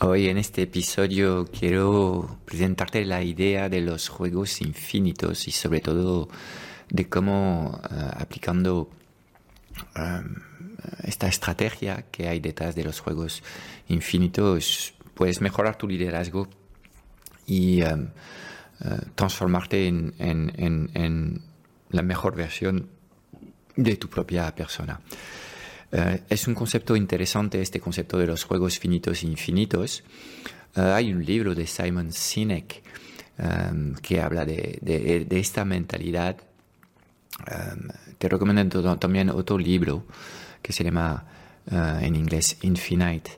Hoy en este episodio quiero presentarte la idea de los juegos infinitos y sobre todo de cómo eh, aplicando eh, esta estrategia que hay detrás de los juegos infinitos puedes mejorar tu liderazgo y eh, transformarte en la mejor versión de tu propia persona. Eh, es un concepto interesante este concepto de los juegos finitos e infinitos. Eh, hay un libro de Simon Sinek em, que habla de, esta mentalidad. Em, te recomiendo también otro libro que se llama eh, en inglés Infinite,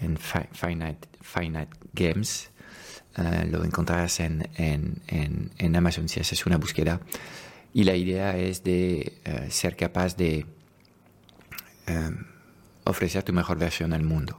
en Finite, Finite Games. lo encontrarás en, en, Amazon si haces una búsqueda. Y la idea es de ser capaz de eh, ofrecer tu mejor versión al mundo.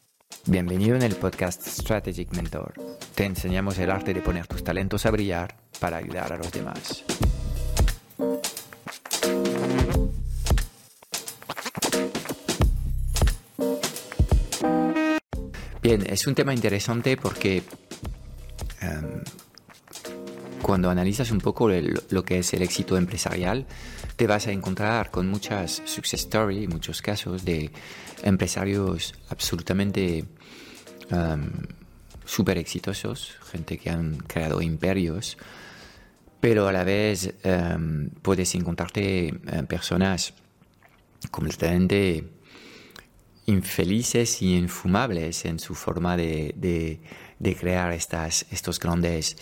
Bienvenido en el podcast Strategic Mentor. Te enseñamos el arte de poner tus talentos a brillar para ayudar a los demás. Bien, es un tema interesante porque cuando analizas un poco lo que es el éxito empresarial, te vas a encontrar con muchas success stories, muchos casos de empresarios absolutamente um, súper exitosos, gente que han creado imperios, pero a la vez em, puedes encontrarte en personas completamente infelices y infumables en su forma de, de, crear estas, estos grandes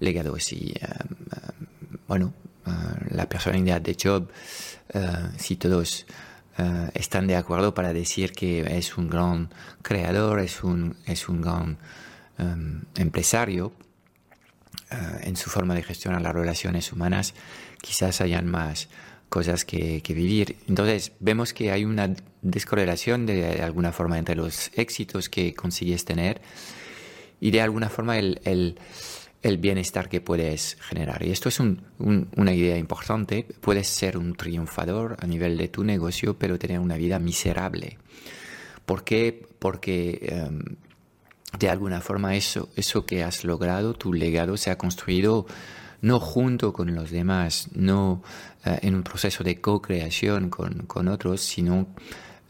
legados. Y um, um, bueno, uh, la personalidad de Job, si todos están de acuerdo para decir que es un gran creador, es un, es un gran um, empresario, en su forma de gestionar las relaciones humanas, quizás hayan más cosas que, vivir. Entonces vemos que hay una descorrelación de, alguna forma entre los éxitos que consigues tener y de alguna forma el, el, bienestar que puedes generar. Y esto es una idea importante. Puedes ser un triunfador a nivel de tu negocio, pero tener una vida miserable. ¿Por qué? Porque em, de alguna forma eso, eso que has logrado, tu legado, se ha construido no junto con los demás, no eh, en un proceso de co-creación con, otros, sino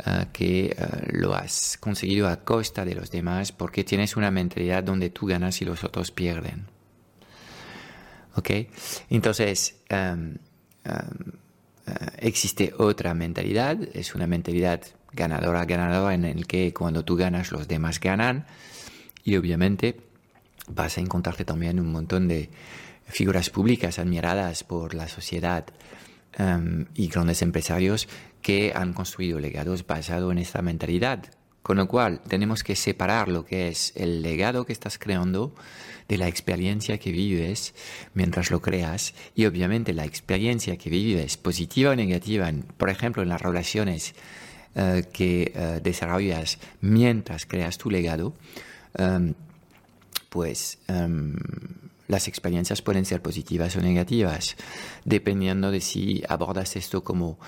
eh, que eh, lo has conseguido a costa de los demás porque tienes una mentalidad donde tú ganas y los otros pierden. ¿Ok? Entonces, em, em, existe otra mentalidad, es una mentalidad ganadora, ganadora en el que cuando tú ganas los demás ganan y obviamente vas a encontrarte también un montón de figuras públicas admiradas por la sociedad em, y grandes empresarios que han construido legados basados en esta mentalidad. Con lo cual tenemos que separar lo que es el legado que estás creando de la experiencia que vives mientras lo creas y obviamente la experiencia que vives, positiva o negativa, por ejemplo en las relaciones eh, que eh, desarrollas mientras creas tu legado, em, pues em, las experiencias pueden ser positivas o negativas, dependiendo de si abordas esto como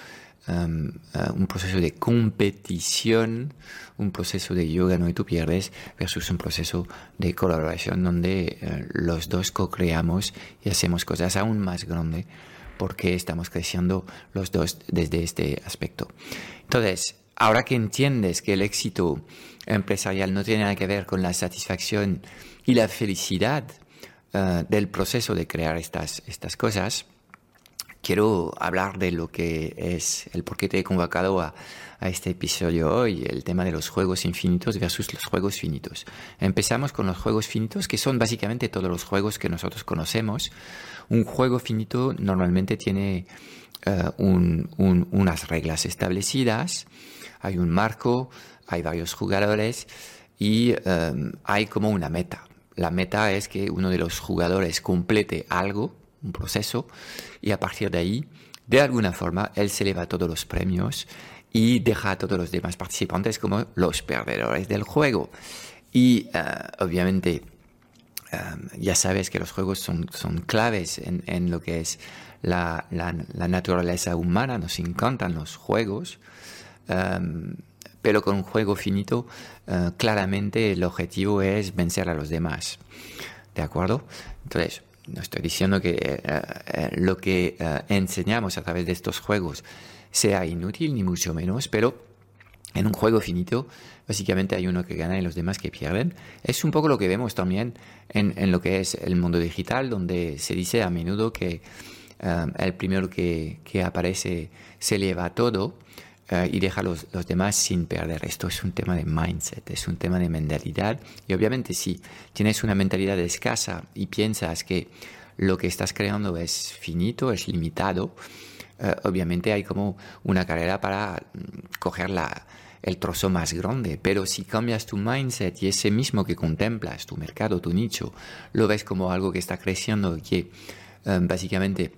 un proceso de competición, un proceso de yoga no y tú pierdes, versus un proceso de colaboración donde uh, los dos co-creamos y hacemos cosas aún más grandes porque estamos creciendo los dos desde este aspecto. Entonces, ahora que entiendes que el éxito empresarial no tiene nada que ver con la satisfacción y la felicidad, eh, del proceso de crear estas, estas cosas, quiero hablar de lo que es el por qué te he convocado a, este episodio hoy, el tema de los juegos infinitos versus los juegos finitos. Empezamos con los juegos finitos, que son básicamente todos los juegos que nosotros conocemos. Un juego finito normalmente tiene eh, unas reglas establecidas, hay un marco, hay varios jugadores y eh, hay como una meta. La meta es que uno de los jugadores complete algo, un proceso, y a partir de ahí, de alguna forma, él se lleva todos los premios y deja a todos los demás participantes como los perdedores del juego. Y eh, obviamente eh, ya sabes que los juegos son, son claves en, lo que es la, naturaleza humana, nos encantan los juegos, eh, pero con un juego finito claramente el objetivo es vencer a los demás. ¿De acuerdo? Entonces, no estoy diciendo que lo que enseñamos a través de estos juegos sea inútil, ni mucho menos, pero en un juego finito, básicamente hay uno que gana y los demás que pierden. Es un poco lo que vemos también en, lo que es el mundo digital, donde se dice a menudo que el primero que, aparece se lleva todo uh, y deja los, los, demás sin perder. Esto es un tema de mindset, es un tema de mentalidad. Y obviamente si tienes una mentalidad escasa y piensas que lo que estás creando es finito, es limitado, eh, obviamente hay como una carrera para mm, coger la, el trozo más grande, pero si cambias tu mindset y ese mismo que contemplas, tu mercado, tu nicho, lo ves como algo que está creciendo que eh, básicamente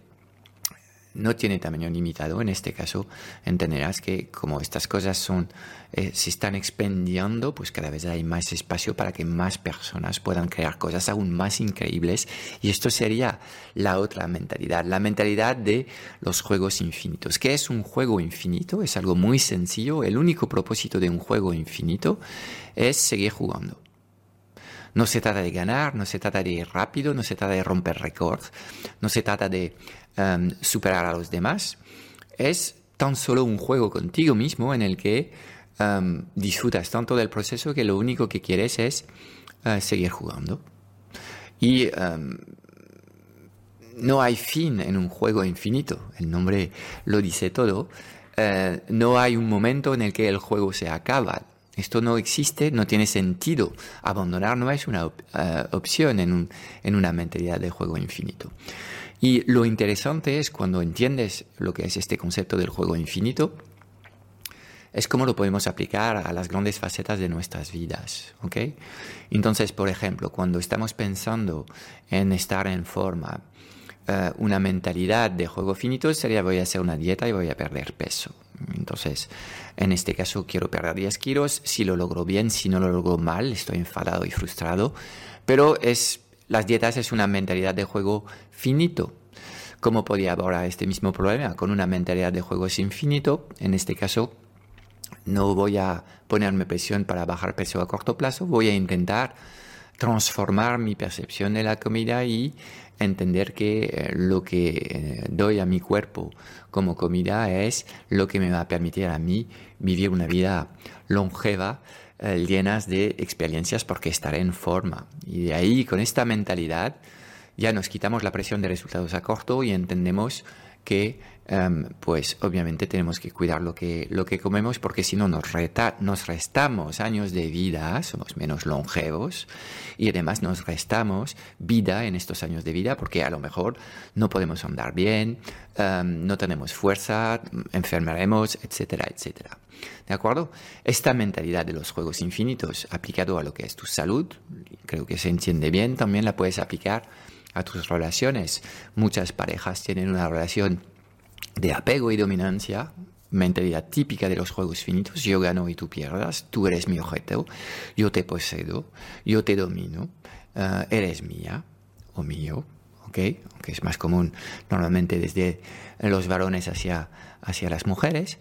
no tiene tamaño limitado. En este caso, entenderás que como estas cosas son, eh, se están expandiendo, pues cada vez hay más espacio para que más personas puedan crear cosas aún más increíbles. Y esto sería la otra mentalidad, la mentalidad de los juegos infinitos. ¿Qué es un juego infinito? Es algo muy sencillo. El único propósito de un juego infinito es seguir jugando. No se trata de ganar, no se trata de ir rápido, no se trata de romper récords, no se trata de em, superar a los demás. Es tan solo un juego contigo mismo en el que em, disfrutas tanto del proceso que lo único que quieres es eh, seguir jugando. Y em, no hay fin en un juego infinito, el nombre lo dice todo. Eh, no hay un momento en el que el juego se acaba. Esto no existe, no tiene sentido. Abandonar no es una eh, opción en, una mentalidad de juego infinito. Y lo interesante es cuando entiendes lo que es este concepto del juego infinito, es cómo lo podemos aplicar a las grandes facetas de nuestras vidas. Entonces, por ejemplo, cuando estamos pensando en estar en forma, eh, una mentalidad de juego finito sería voy a hacer una dieta y voy a perder peso. Entonces, en este caso quiero perder 10 kilos, si lo logro bien, si no lo logro mal, estoy enfadado y frustrado, pero es, las dietas es una mentalidad de juego finito. ¿Cómo podría abordar este mismo problema? Con una mentalidad de juego infinito, en este caso no voy a ponerme presión para bajar peso a corto plazo, voy a intentar transformar mi percepción de la comida y entender que eh, lo que eh, doy a mi cuerpo como comida es lo que me va a permitir a mí vivir una vida longeva, eh, llenas de experiencias porque estaré en forma. Y de ahí, con esta mentalidad, ya nos quitamos la presión de resultados a corto y entendemos que em, pues obviamente tenemos que cuidar lo que, lo que comemos porque si no nos, nos restamos años de vida, somos menos longevos y además nos restamos vida en estos años de vida porque a lo mejor no podemos andar bien, em, no tenemos fuerza, enfermaremos, etcétera, etcétera. ¿De acuerdo? Esta mentalidad de los juegos infinitos aplicado a lo que es tu salud, creo que se entiende bien, también la puedes aplicar a tus relaciones. Muchas parejas tienen una relación de apego y dominancia, mentalidad típica de los juegos finitos, yo gano y tú pierdas, tú eres mi objeto, yo te posedo, yo te domino, eh, eres mía o mío, ¿ok? Aunque es más común normalmente desde los varones hacia, hacia las mujeres.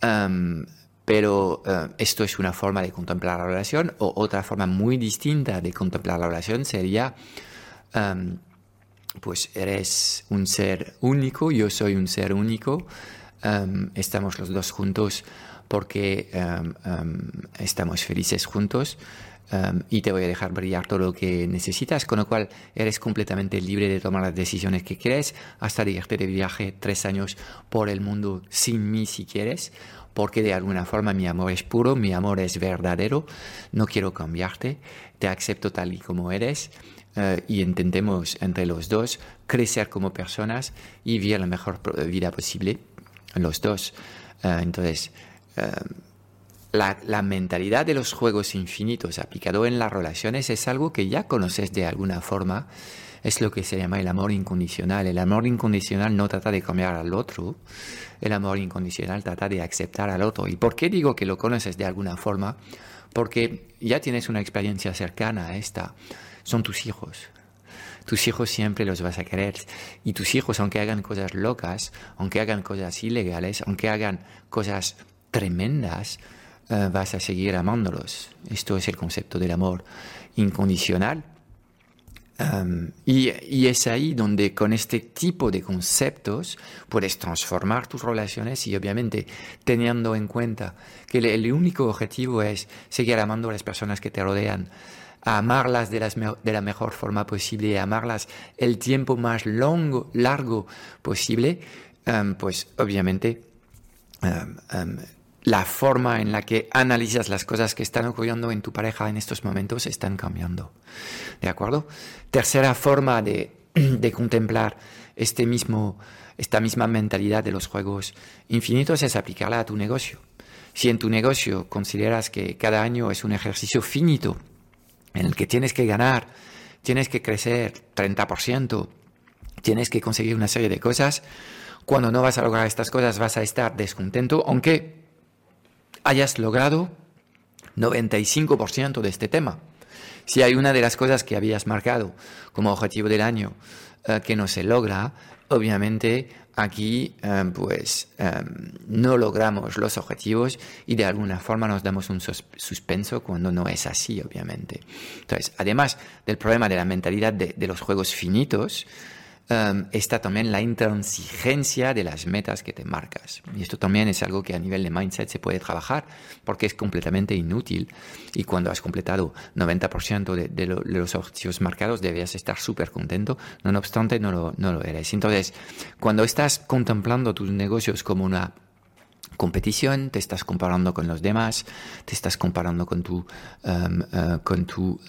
Em, pero eh, esto es una forma de contemplar la relación o otra forma muy distinta de contemplar la relación sería em, pues eres un ser único, yo soy un ser único, em, estamos los dos juntos porque em, em, estamos felices juntos y te voy a dejar brillar todo lo que necesitas, con lo cual eres completamente libre de tomar las decisiones que quieres, hasta irte de viaje tres años por el mundo sin mí si quieres, porque de alguna forma mi amor es puro, mi amor es verdadero, no quiero cambiarte, te acepto tal y como eres. Uh, y intentemos entre los dos crecer como personas y vivir la mejor vida posible los dos. Uh, entonces, uh, la, la, mentalidad de los juegos infinitos aplicado en las relaciones es algo que ya conoces de alguna forma. Es lo que se llama el amor incondicional. El amor incondicional no trata de cambiar al otro. El amor incondicional trata de aceptar al otro. ¿Y por qué digo que lo conoces de alguna forma? Porque ya tienes una experiencia cercana a esta. Son tus hijos. Tus hijos siempre los vas a querer. Y tus hijos, aunque hagan cosas locas, aunque hagan cosas ilegales, aunque hagan cosas tremendas, uh, vas a seguir amándolos. Esto es el concepto del amor incondicional. Um, y, y, es ahí donde con este tipo de conceptos puedes transformar tus relaciones y obviamente teniendo en cuenta que el único objetivo es seguir amando a las personas que te rodean, amarlas de, la mejor forma posible, amarlas el tiempo más largo posible, um, pues obviamente um, um, la forma en la que analizas las cosas que están ocurriendo en tu pareja en estos momentos están cambiando. ¿De acuerdo? Tercera forma de, de contemplar este mismo, esta misma mentalidad de los juegos infinitos es aplicarla a tu negocio. Si en tu negocio consideras que cada año es un ejercicio finito, en el que tienes que ganar, tienes que crecer 30%, tienes que conseguir una serie de cosas, cuando no vas a lograr estas cosas vas a estar descontento, aunque hayas logrado 95% de este tema. Si hay una de las cosas que habías marcado como objetivo del año eh, que no se logra, obviamente aquí eh, pues eh, no logramos los objetivos y de alguna forma nos damos un suspenso cuando no es así, obviamente. Entonces, además del problema de la mentalidad de los juegos finitos, um, está también la intransigencia de las metas que te marcas. Y esto también es algo que a nivel de mindset se puede trabajar porque es completamente inútil. Y cuando has completado 90% de, de, lo, de, los objetivos marcados, debías estar súper contento. No, obstante, no lo, no lo eres. Entonces, cuando estás contemplando tus negocios como una competición, te estás comparando con los demás, te estás comparando con tu, um, uh, con tu,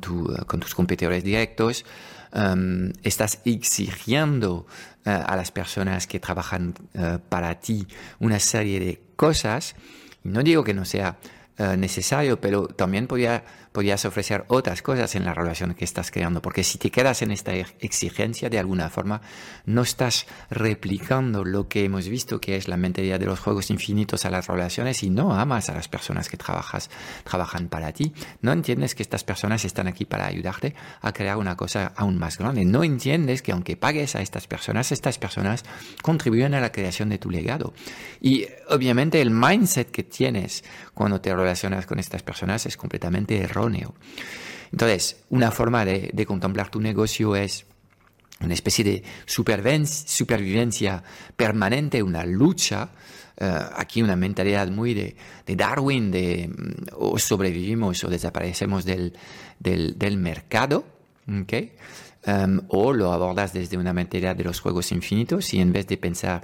tu uh, con tus competidores directos, um, estás exigiendo uh, a las personas que trabajan uh, para ti una serie de cosas. No digo que no sea uh, necesario, pero también podría podrías ofrecer otras cosas en la relación que estás creando, porque si te quedas en esta exigencia de alguna forma, no estás replicando lo que hemos visto que es la mentalidad de los juegos infinitos a las relaciones y no amas a las personas que trabajas, trabajan para ti. No entiendes que estas personas están aquí para ayudarte a crear una cosa aún más grande. No entiendes que aunque pagues a estas personas, estas personas contribuyen a la creación de tu legado. Y obviamente el mindset que tienes cuando te relacionas con estas personas es completamente erróneo entonces, una forma de, contemplar tu negocio es una especie de supervivencia permanente, una lucha, uh, aquí una mentalidad muy de, Darwin, de um, o sobrevivimos o desaparecemos del mercado, ¿okay? Um, o lo abordas desde una mentalidad de los juegos infinitos y en vez de pensar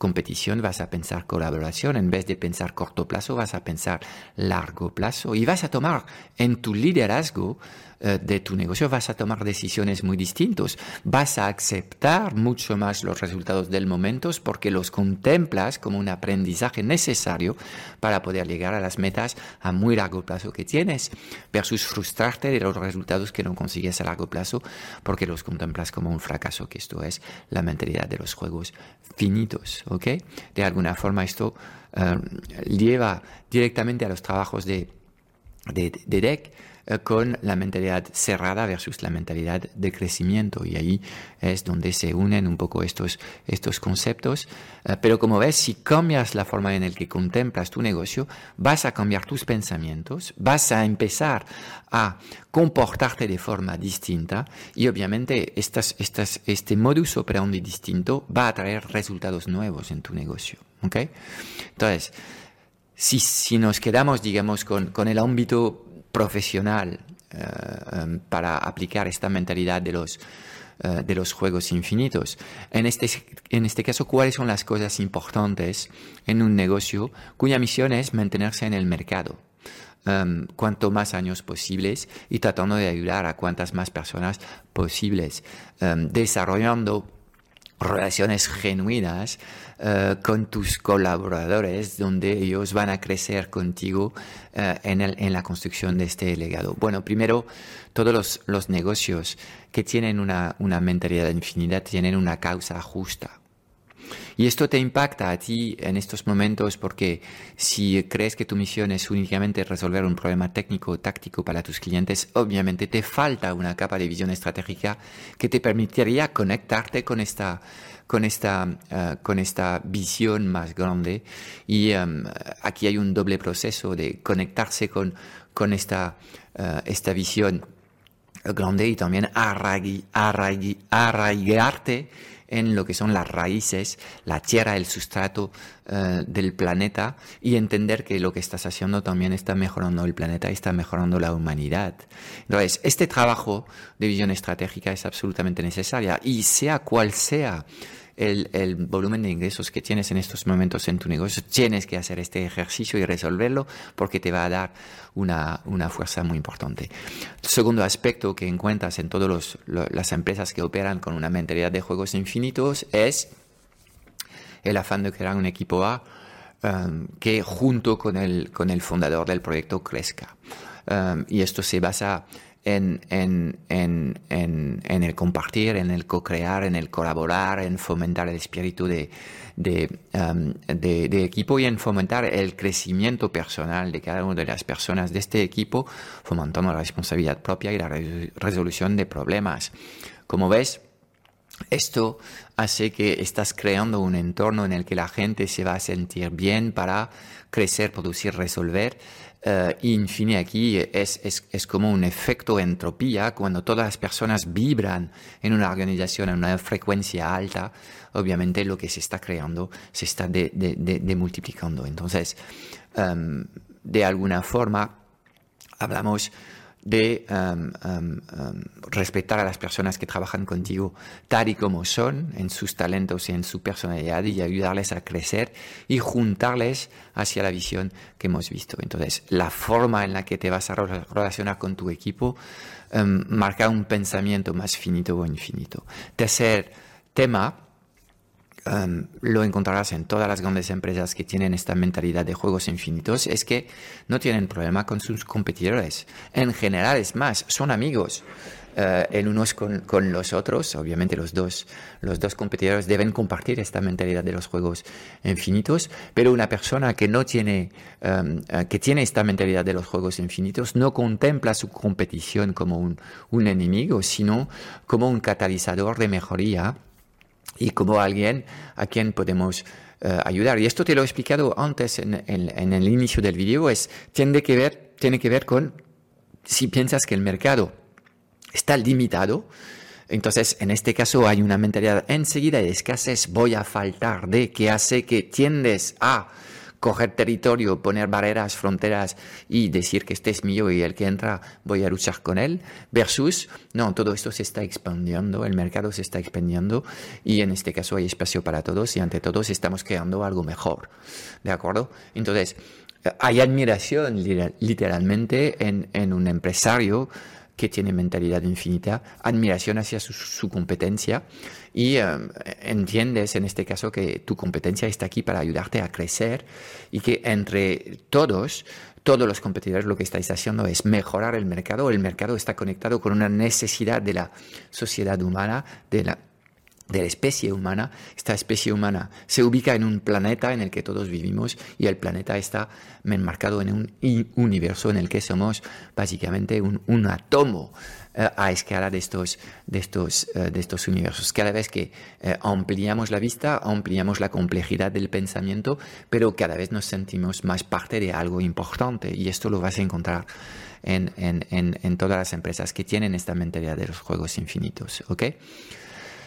competición vas a pensar colaboración, en vez de pensar corto plazo vas a pensar largo plazo. Y vas a tomar en tu liderazgo eh, de tu negocio vas a tomar decisiones muy distintas, vas a aceptar mucho más los resultados del momento porque los contemplas como un aprendizaje necesario para poder llegar a las metas a muy largo plazo que tienes, versus frustrarte de los resultados que no consigues a largo plazo porque los contemplas como un fracaso, que esto es la mentalidad de los juegos finitos, ¿ok? De alguna forma esto uh, lleva directamente a los trabajos de, de, de deck eh, con la mentalidad cerrada versus la mentalidad de crecimiento. Y ahí es donde se unen un poco estos, estos conceptos. Eh, pero como ves, si cambias la forma en la que contemplas tu negocio, vas a cambiar tus pensamientos, vas a empezar a comportarte de forma distinta y obviamente estas, estas, este modus operandi distinto va a traer resultados nuevos en tu negocio. ¿okay? Entonces, si, nos quedamos, digamos, con, el ámbito profesional eh, em, para aplicar esta mentalidad de los, eh, de los juegos infinitos. En este, en este caso, ¿cuáles son las cosas importantes en un negocio cuya misión es mantenerse en el mercado? Um, cuanto más años posibles y tratando de ayudar a cuantas más personas posibles, um, desarrollando relaciones genuinas uh, con tus colaboradores donde ellos van a crecer contigo uh, en, la construcción de este legado. Bueno, primero, todos los, negocios que tienen una, una mentalidad infinita tienen una causa justa. Y esto te impacta a ti en estos momentos porque si crees que tu misión es únicamente resolver un problema técnico o táctico para tus clientes, obviamente te falta una capa de visión estratégica que te permitiría conectarte con esta con esta, eh, con esta visión más grande. Y em, aquí hay un doble proceso de conectarse con, con esta, uh, esta visión grande y también arraigarte en lo que son las raíces, la tierra, el sustrato eh, del planeta y entender que lo que estás haciendo también está mejorando el planeta y está mejorando la humanidad. Entonces, este trabajo de visión estratégica es absolutamente necesaria y sea cual sea el, volumen de ingresos que tienes en estos momentos en tu negocio, tienes que hacer este ejercicio y resolverlo porque te va a dar una, fuerza muy importante. El segundo aspecto que encuentras en todas las empresas que operan con una mentalidad de juegos infinitos es el afán de crear un equipo A um, que junto con el, con el fundador del proyecto crezca. Um, y esto se basa en, en, en, en, el compartir, en el co-crear, en el colaborar, en fomentar el espíritu de, um, de, de, equipo y en fomentar el crecimiento personal de cada una de las personas de este equipo, fomentando la responsabilidad propia y la resolución de problemas. Como ves, esto hace que estás creando un entorno en el que la gente se va a sentir bien para crecer, producir, resolver Uh, y aquí es, es, es, como un efecto entropía, cuando todas las personas vibran en una organización en una frecuencia alta, obviamente lo que se está creando se está de, de, de, multiplicando. Entonces, um, de alguna forma, hablamos de um, um, um, respetar a las personas que trabajan contigo tal y como son, en sus talentos y en su personalidad, y ayudarles a crecer y juntarles hacia la visión que hemos visto. Entonces, la forma en la que te vas a relacionar con tu equipo marca un pensamiento más finito o infinito. Tercer tema, Lo encontrarás en todas las grandes empresas que tienen esta mentalidad de juegos infinitos, es que no tienen problema con sus competidores. En general, es más, son amigos. Uh, en unos con, los otros, obviamente los dos, los dos competidores deben compartir esta mentalidad de los juegos infinitos, pero una persona que no tiene, uh, que tiene esta mentalidad de los juegos infinitos no contempla su competición como un enemigo, sino como un catalizador de mejoría y como alguien a quien podemos eh, ayudar. Y esto te lo he explicado antes en, el inicio del video, es, tiene que ver, tiene que ver con si piensas que el mercado está limitado, entonces en este caso hay una mentalidad enseguida de escasez, voy a faltar de, que hace que tiendes a coger territorio, poner barreras, fronteras y decir que este es mío y el que entra voy a luchar con él, versus, no, todo esto se está expandiendo, el mercado se está expandiendo y en este caso hay espacio para todos y ante todos estamos creando algo mejor. ¿De acuerdo? Entonces, hay admiración literalmente en, en un empresario que tiene mentalidad infinita, admiración hacia su, competencia y em, entiendes en este caso que tu competencia está aquí para ayudarte a crecer y que entre todos todos los competidores lo que estáis haciendo es mejorar el mercado. El mercado está conectado con una necesidad de la sociedad humana, de la de la especie humana. Esta especie humana se ubica en un planeta en el que todos vivimos y el planeta está enmarcado en un universo en el que somos básicamente un, un átomo eh, a escala de estos, de, estos, eh, de estos universos. Cada vez que eh, ampliamos la vista, ampliamos la complejidad del pensamiento, pero cada vez nos sentimos más parte de algo importante y esto lo vas a encontrar en, en, en, en todas las empresas que tienen esta mentalidad de los juegos infinitos. ¿ok?,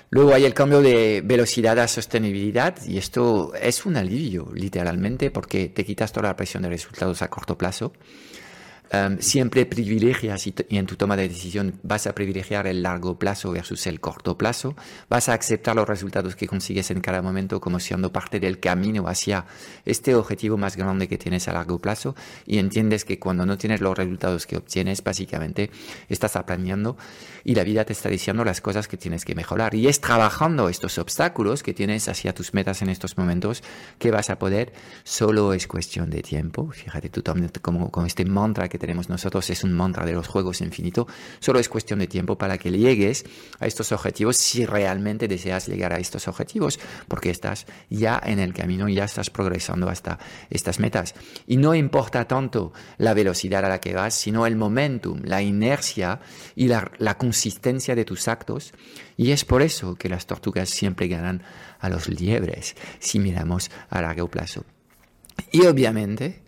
Luego hay el cambio de velocidad a sostenibilidad y esto es un alivio, literalmente, porque te quitas toda la presión de resultados a corto plazo Em, siempre privilegias y, en tu toma de decisión vas a privilegiar el largo plazo versus el corto plazo, vas a aceptar los resultados que consigues en cada momento como siendo parte del camino hacia este objetivo más grande que tienes a largo plazo y entiendes que cuando no tienes los resultados que obtienes, básicamente estás aprendiendo y la vida te está diciendo las cosas que tienes que mejorar. Y es trabajando estos obstáculos que tienes hacia tus metas en estos momentos que vas a poder, solo es cuestión de tiempo. Fíjate tú también como con este mantra que tenemos nosotros es un mantra de los juegos infinito. Solo es cuestión de tiempo para que llegues a estos objetivos si realmente deseas llegar a estos objetivos, porque estás ya en el camino, ya estás progresando hasta estas metas. Y no importa tanto la velocidad a la que vas, sino el momentum, la inercia y la, la consistencia de tus actos. Y es por eso que las tortugas siempre ganan a los liebres si miramos a largo plazo. Y obviamente,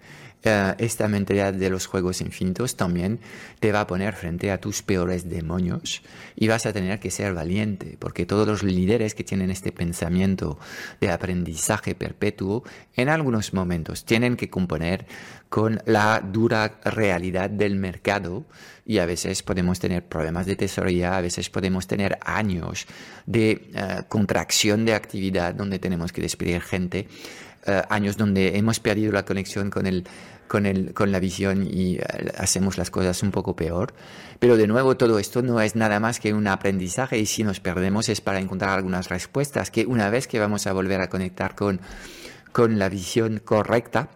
eh, esta mentalidad de los juegos infinitos también te va a poner frente a tus peores demonios y vas a tener que ser valiente, porque todos los líderes que tienen este pensamiento de aprendizaje perpetuo, en algunos momentos tienen que componer con la dura realidad del mercado y a veces podemos tener problemas de tesorería, a veces podemos tener años de eh, contracción de actividad donde tenemos que despedir gente, eh, años donde hemos perdido la conexión con el con, el, con la visión y eh, hacemos las cosas un poco peor. Pero de nuevo, todo esto no es nada más que un aprendizaje y si nos perdemos es para encontrar algunas respuestas que una vez que vamos a volver a conectar con, con la visión correcta,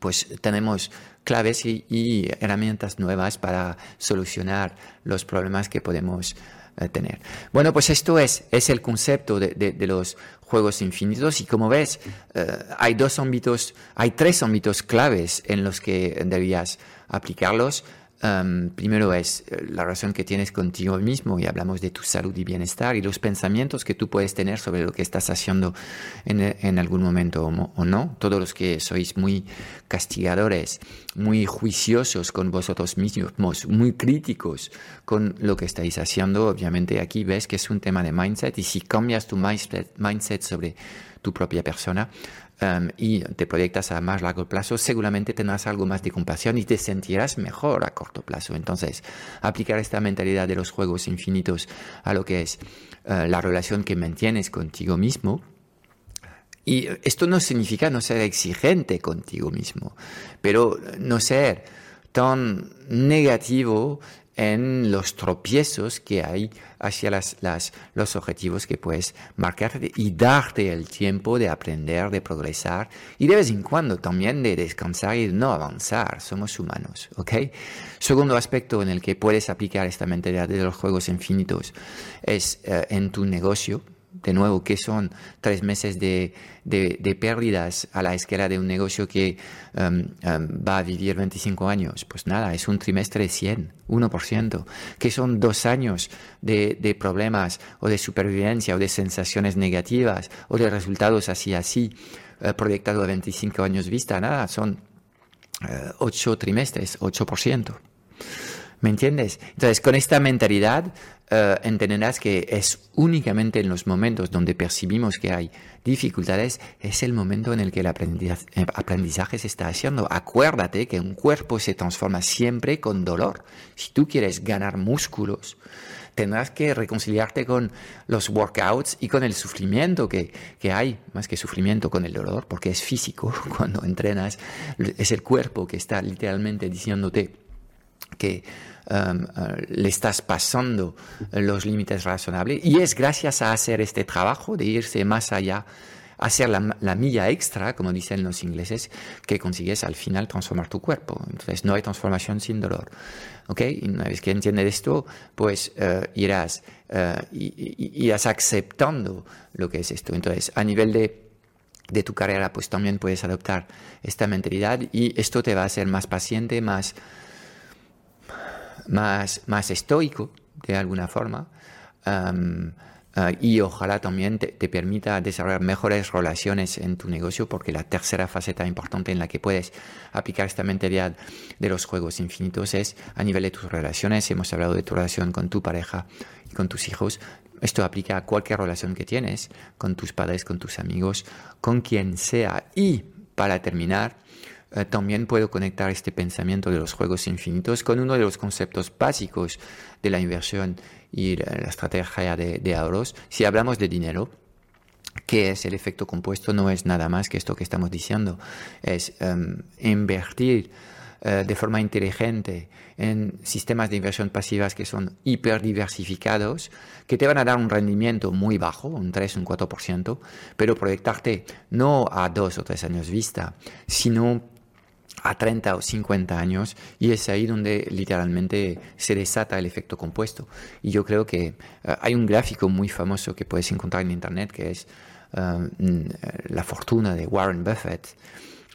pues tenemos claves y, herramientas nuevas para solucionar los problemas que podemos eh, tener. Bueno, pues esto es, es el concepto de, los juegos infinitos y como ves, eh, hay dos ámbitos, hay tres ámbitos claves en los que debías aplicarlos. Um, primero es eh, la relación que tienes contigo mismo y hablamos de tu salud y bienestar y los pensamientos que tú puedes tener sobre lo que estás haciendo en, en algún momento o, o, no. Todos los que sois muy castigadores, muy juiciosos con vosotros mismos, muy críticos con lo que estáis haciendo, obviamente aquí ves que es un tema de mindset y si cambias tu mindset, mindset sobre tu propia persona, Y te proyectas a más largo plazo, seguramente tendrás algo más de compasión y te sentirás mejor a corto plazo. Entonces, aplicar esta mentalidad de los juegos infinitos a lo que es uh, la relación que mantienes contigo mismo, y esto no significa no ser exigente contigo mismo, pero no ser tan negativo en los tropiezos que hay hacia las, los objetivos que puedes marcar y darte el tiempo de aprender, de progresar y de vez en cuando también de descansar y de no avanzar. Somos humanos, ¿ok? Segundo aspecto en el que puedes aplicar esta mentalidad de los juegos infinitos es eh, en tu negocio de nuevo, ¿qué son tres meses de, de, pérdidas a la escala de un negocio que um, um, va a vivir 25 años? Pues nada, es un trimestre de 100, 1%. ¿Qué son dos años de, de, problemas o de supervivencia o de sensaciones negativas o de resultados así, así, uh, proyectado a 25 años vista? Nada, son uh, ocho trimestres, 8%. ¿Me entiendes? Entonces, con esta mentalidad uh, entenderás que es únicamente en los momentos donde percibimos que hay dificultades, es el momento en el que el aprendizaje, el aprendizaje se está haciendo. Acuérdate que un cuerpo se transforma siempre con dolor. Si tú quieres ganar músculos, tendrás que reconciliarte con los workouts y con el sufrimiento que, que, hay, más que sufrimiento con el dolor, porque es físico cuando entrenas, es el cuerpo que está literalmente diciéndote que um, uh, le estás pasando los límites razonables y es gracias a hacer este trabajo de irse más allá, hacer la, la, milla extra, como dicen los ingleses, que consigues al final transformar tu cuerpo. Entonces no hay transformación sin dolor. ¿Ok? Y una vez que entiendes esto, pues uh, irás, uh, irás aceptando lo que es esto. Entonces, a nivel de de tu carrera, pues también puedes adoptar esta mentalidad y esto te va a hacer más paciente, más, más, más estoico, de alguna forma, Uh, y ojalá también te, te, permita desarrollar mejores relaciones en tu negocio, porque la tercera faceta importante en la que puedes aplicar esta mentalidad de los juegos infinitos es a nivel de tus relaciones. Hemos hablado de tu relación con tu pareja y con tus hijos. Esto aplica a cualquier relación que tienes, con tus padres, con tus amigos, con quien sea. Y para terminar, eh, también puedo conectar este pensamiento de los juegos infinitos con uno de los conceptos básicos de la inversión y la, estrategia de, ahorros. Si hablamos de dinero, ¿qué es el efecto compuesto? No es nada más que esto que estamos diciendo. Es em, invertir eh, de forma inteligente en sistemas de inversión pasivas que son hiperdiversificados, que te van a dar un rendimiento muy bajo, un 3, un 4%, pero proyectarte no a dos o tres años vista, sino a 30 o 50 años y es ahí donde literalmente se desata el efecto compuesto. Y yo creo que eh, hay un gráfico muy famoso que puedes encontrar en Internet que es eh, la fortuna de Warren Buffett, eh,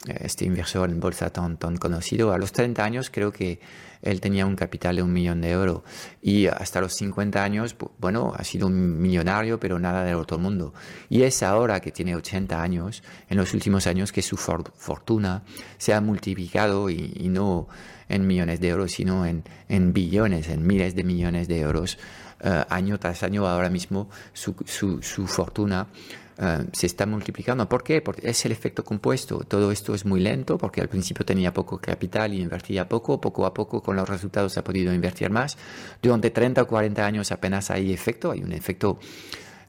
este inversor en bolsa tan, tan conocido. A los 30 años creo que él tenía un capital de un millón de euros y hasta los 50 años, bueno, ha sido un millonario, pero nada del otro mundo. Y es ahora que tiene 80 años, en los últimos años, que su fortuna se ha multiplicado y, no en millones de euros, sino en, en billones, en miles de millones de euros, eh, año tras año. Ahora mismo su, su, su fortuna eh, se está multiplicando. ¿Por qué? Porque es el efecto compuesto. Todo esto es muy lento porque al principio tenía poco capital y invertía poco. Poco a poco con los resultados ha podido invertir más. Durante 30 o 40 años apenas hay efecto, hay un efecto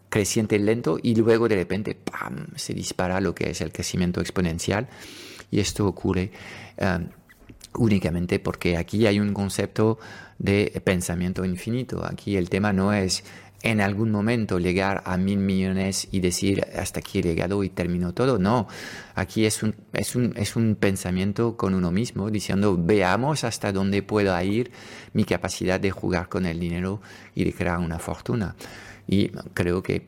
creciente lento y luego de repente ¡pam! se dispara lo que es el crecimiento exponencial. Y esto ocurre eh, únicamente porque aquí hay un concepto de pensamiento infinito. Aquí el tema no es en algún momento llegar a mil millones y decir hasta aquí he llegado y termino todo. No, aquí es un, es un, es un pensamiento con uno mismo diciendo veamos hasta dónde puedo ir mi capacidad de jugar con el dinero y de crear una fortuna. Y creo que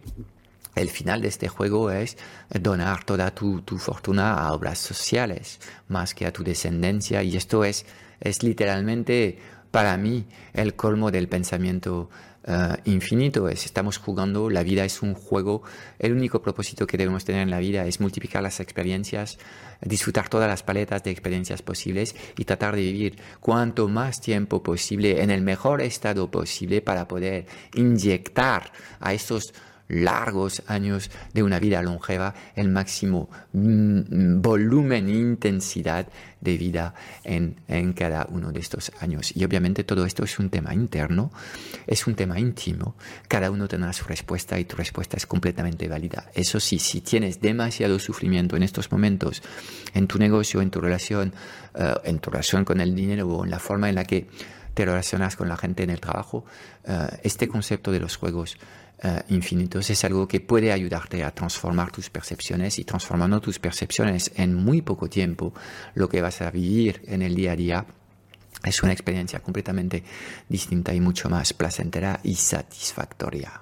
el final de este juego es donar toda tu, tu fortuna a obras sociales más que a tu descendencia y esto es, es literalmente para mí el colmo del pensamiento eh, infinito. Es, estamos jugando, la vida es un juego. El único propósito que debemos tener en la vida es multiplicar las experiencias, disfrutar todas las paletas de experiencias posibles y tratar de vivir cuanto más tiempo posible en el mejor estado posible para poder inyectar a estos largos años de una vida longeva, el máximo mm, volumen e intensidad de vida en, en, cada uno de estos años. Y obviamente todo esto es un tema interno, es un tema íntimo, cada uno tendrá su respuesta y tu respuesta es completamente válida. Eso sí, si tienes demasiado sufrimiento en estos momentos, en tu negocio, en tu relación, eh, en tu relación con el dinero o en la forma en la que te relacionas con la gente en el trabajo, eh, este concepto de los juegos uh, infinitos es algo que puede ayudarte a transformar tus percepciones y transformando tus percepciones en muy poco tiempo, lo que vas a vivir en el día a día es una experiencia completamente distinta y mucho más placentera y satisfactoria.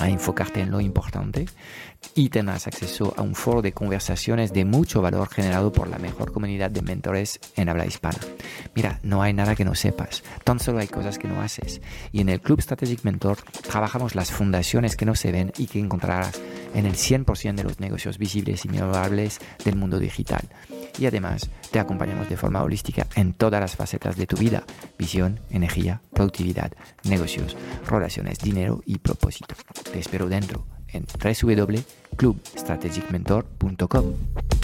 a enfocarte en lo importante y tendrás acceso a un foro de conversaciones de mucho valor generado por la mejor comunidad de mentores en habla hispana. Mira, no hay nada que no sepas, tan solo hay cosas que no haces. Y en el Club Strategic Mentor trabajamos las fundaciones que no se ven y que encontrarás en el 100% de los negocios visibles y memorables del mundo digital. Y además te acompañamos de forma holística en todas las facetas de tu vida, visión, energía, productividad, negocios, relaciones, dinero y propósito. Te espero dentro en www.clubstrategicmentor.com.